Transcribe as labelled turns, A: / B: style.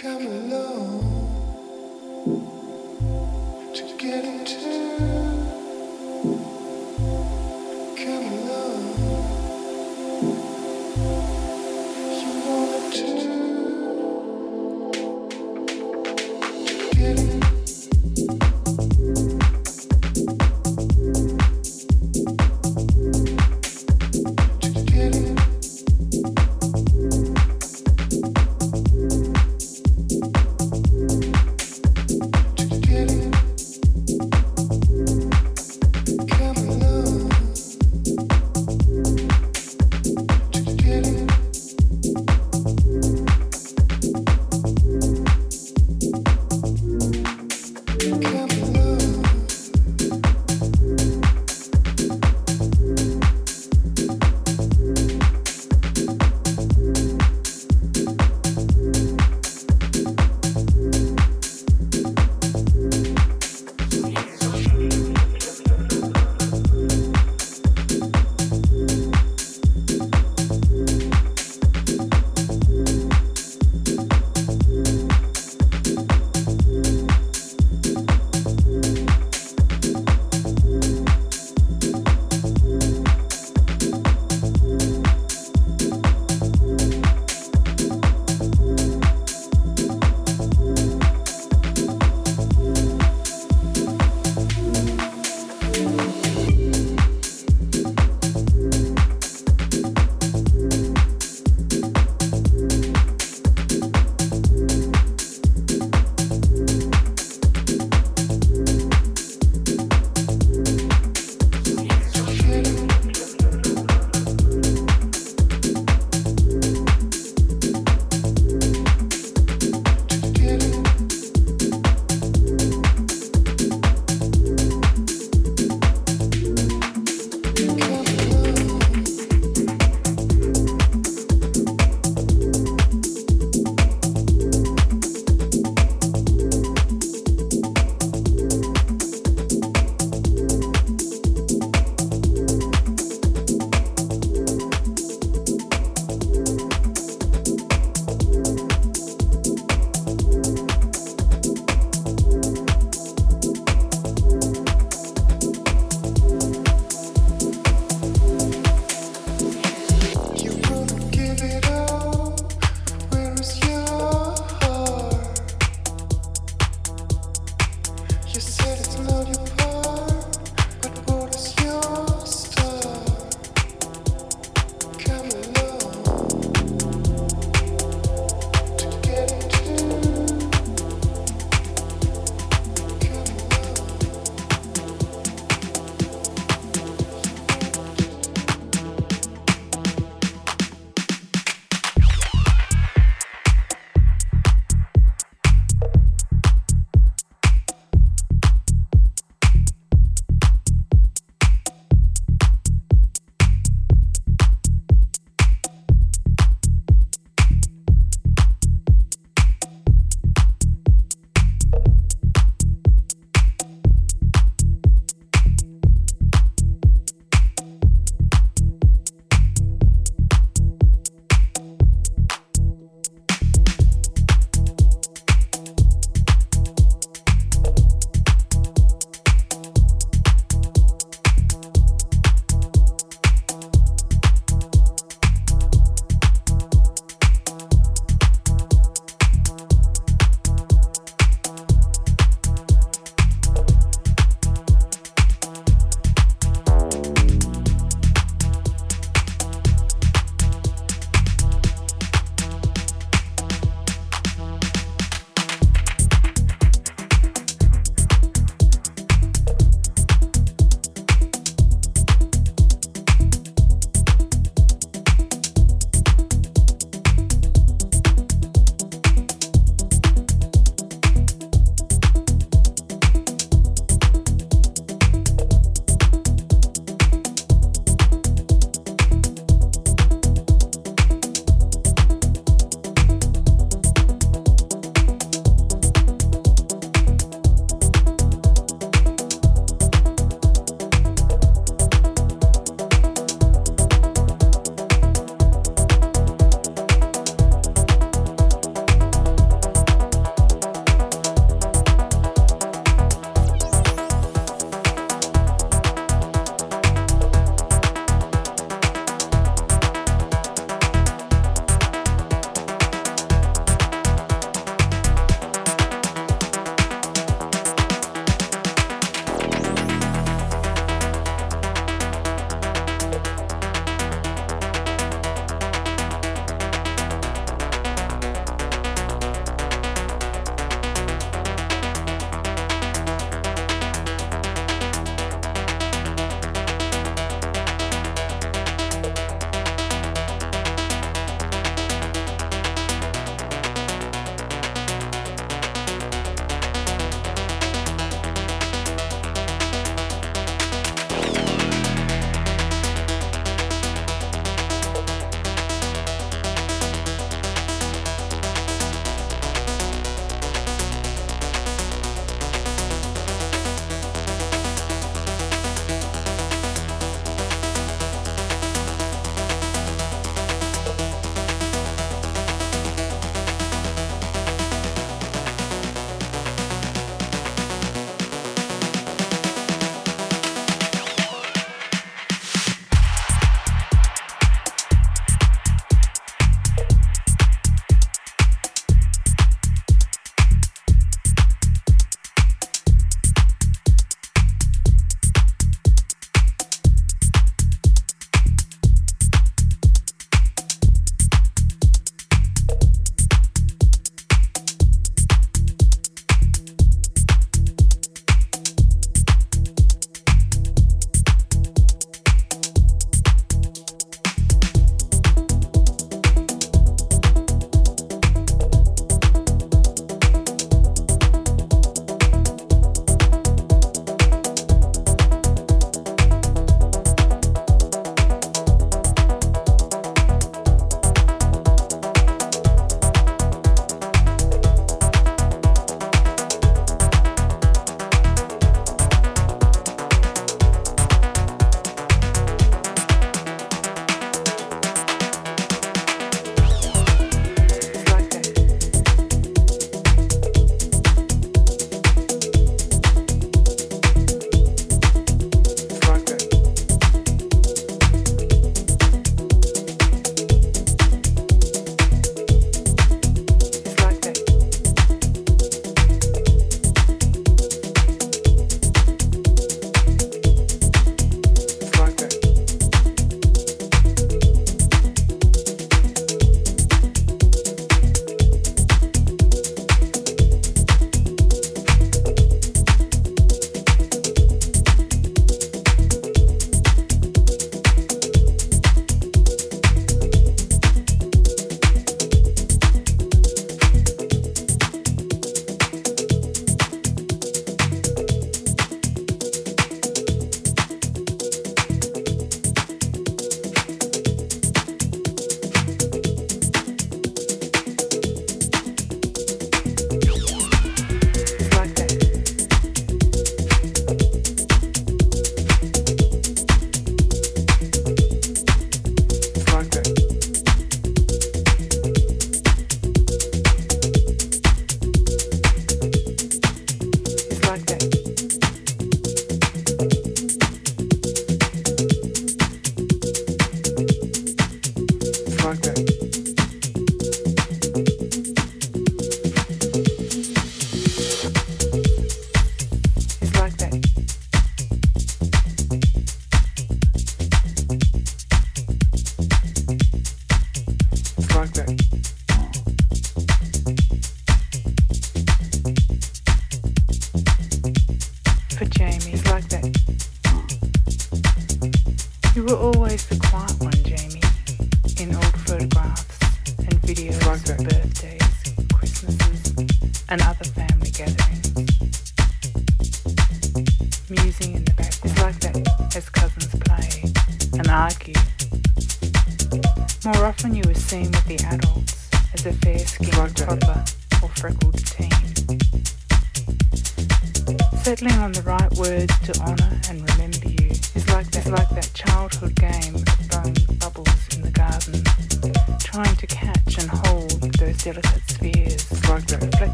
A: Come